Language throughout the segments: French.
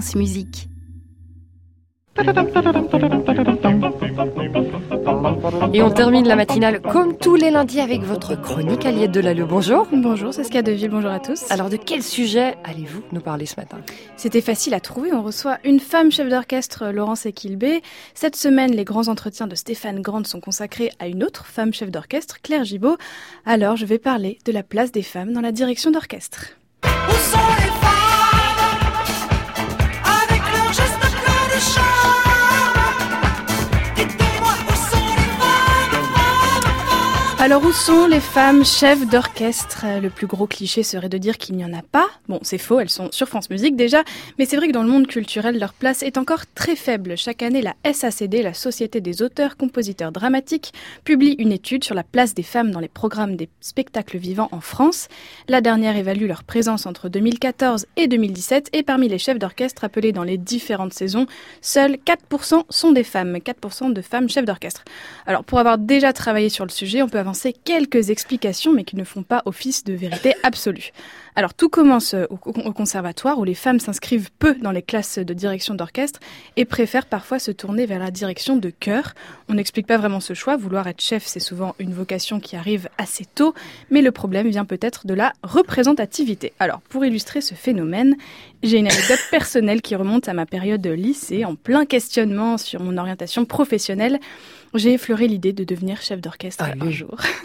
France Musique. Et on termine la matinale comme tous les lundis avec votre chronique Aliette Delalleux. Bonjour. Bonjour, c'est Ska Deville, bonjour à tous. Alors de quel sujet allez-vous nous parler ce matin? C'était facile à trouver, on reçoit une femme chef d'orchestre, Laurence Equilbé. Cette semaine, les grands entretiens de Stéphane Grande sont consacrés à une autre femme chef d'orchestre, Claire Gibault. Alors je vais parler de la place des femmes dans la direction d'orchestre. Alors où sont les femmes chefs d'orchestre? Le plus gros cliché serait de dire qu'il n'y en a pas. Bon, c'est faux, elles sont sur France Musique déjà, mais c'est vrai que dans le monde culturel, leur place est encore très faible. Chaque année, la SACD, la Société des auteurs, compositeurs dramatiques, publie une étude sur la place des femmes dans les programmes des spectacles vivants en France. La dernière évalue leur présence entre 2014 et 2017 et parmi les chefs d'orchestre appelés dans les différentes saisons, seuls 4% sont des femmes, 4% de femmes chefs d'orchestre. Alors pour avoir déjà travaillé sur le sujet, on peut avancer quelques explications mais qui ne font pas office de vérité absolue. Alors tout commence euh, au, au conservatoire où les femmes s'inscrivent peu dans les classes de direction d'orchestre et préfèrent parfois se tourner vers la direction de chœur. On n'explique pas vraiment ce choix, vouloir être chef c'est souvent une vocation qui arrive assez tôt, mais le problème vient peut-être de la représentativité. Alors pour illustrer ce phénomène, j'ai une anecdote personnelle qui remonte à ma période de lycée, en plein questionnement sur mon orientation professionnelle. J'ai effleuré l'idée de devenir chef d'orchestre un Allez.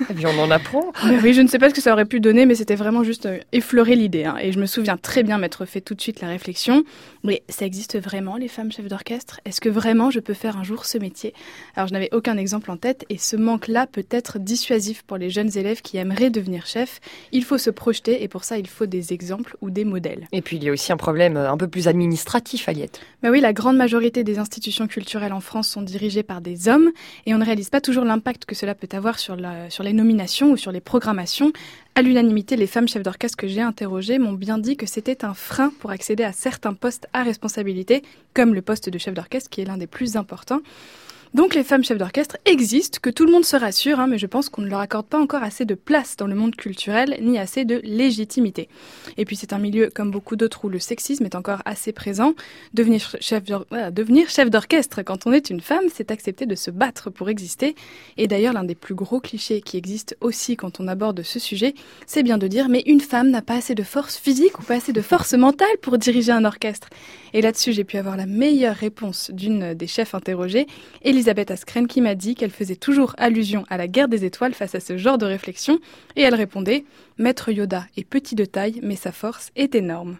Et puis on en apprend. Oui, je ne sais pas ce que ça aurait pu donner, mais c'était vraiment juste euh, effleurer l'idée. hein. Et je me souviens très bien m'être fait tout de suite la réflexion. Mais ça existe vraiment, les femmes chefs d'orchestre? Est-ce que vraiment je peux faire un jour ce métier? Alors je n'avais aucun exemple en tête, et ce manque-là peut être dissuasif pour les jeunes élèves qui aimeraient devenir chef. Il faut se projeter, et pour ça, il faut des exemples ou des modèles. Et puis il y a aussi un problème euh, un peu plus administratif, Aliette. Bah oui, la grande majorité des institutions culturelles en France sont dirigées par des hommes et on ne réalise pas toujours l'impact que cela peut avoir sur, la, sur les nominations ou sur les programmations. À l'unanimité, les femmes chefs d'orchestre que j'ai interrogées m'ont bien dit que c'était un frein pour accéder à certains postes à responsabilité, comme le poste de chef d'orchestre qui est l'un des plus importants. Donc les femmes chefs d'orchestre existent, que tout le monde se rassure, hein, mais je pense qu'on ne leur accorde pas encore assez de place dans le monde culturel, ni assez de légitimité. Et puis c'est un milieu, comme beaucoup d'autres, où le sexisme est encore assez présent. Devenir chef d'orchestre quand on est une femme, c'est accepter de se battre pour exister. Et d'ailleurs, l'un des plus gros clichés qui existe aussi quand on aborde ce sujet, c'est bien de dire mais une femme n'a pas assez de force physique ou pas assez de force mentale pour diriger un orchestre. Et là-dessus, j'ai pu avoir la meilleure réponse d'une des chefs interrogées, Elisabeth Askren, qui m'a dit qu'elle faisait toujours allusion à la guerre des étoiles face à ce genre de réflexion, et elle répondait Maître Yoda est petit de taille, mais sa force est énorme.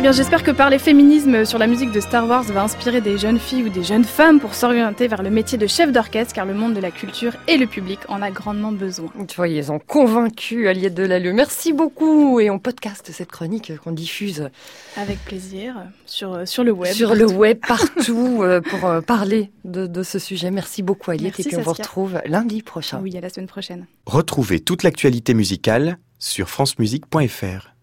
Eh bien, j'espère que parler féminisme sur la musique de Star Wars va inspirer des jeunes filles ou des jeunes femmes pour s'orienter vers le métier de chef d'orchestre, car le monde de la culture et le public en a grandement besoin. Tu vois, ils ont convaincu Aliette Delalleux. Merci beaucoup. Et on podcast cette chronique qu'on diffuse Avec plaisir, sur, sur le web. sur le web partout euh, pour euh, parler de, de ce sujet. Merci beaucoup Aliette. Merci, et puis on vous retrouve lundi prochain. Oui, à la semaine prochaine. Retrouvez toute l'actualité musicale sur francemusique.fr.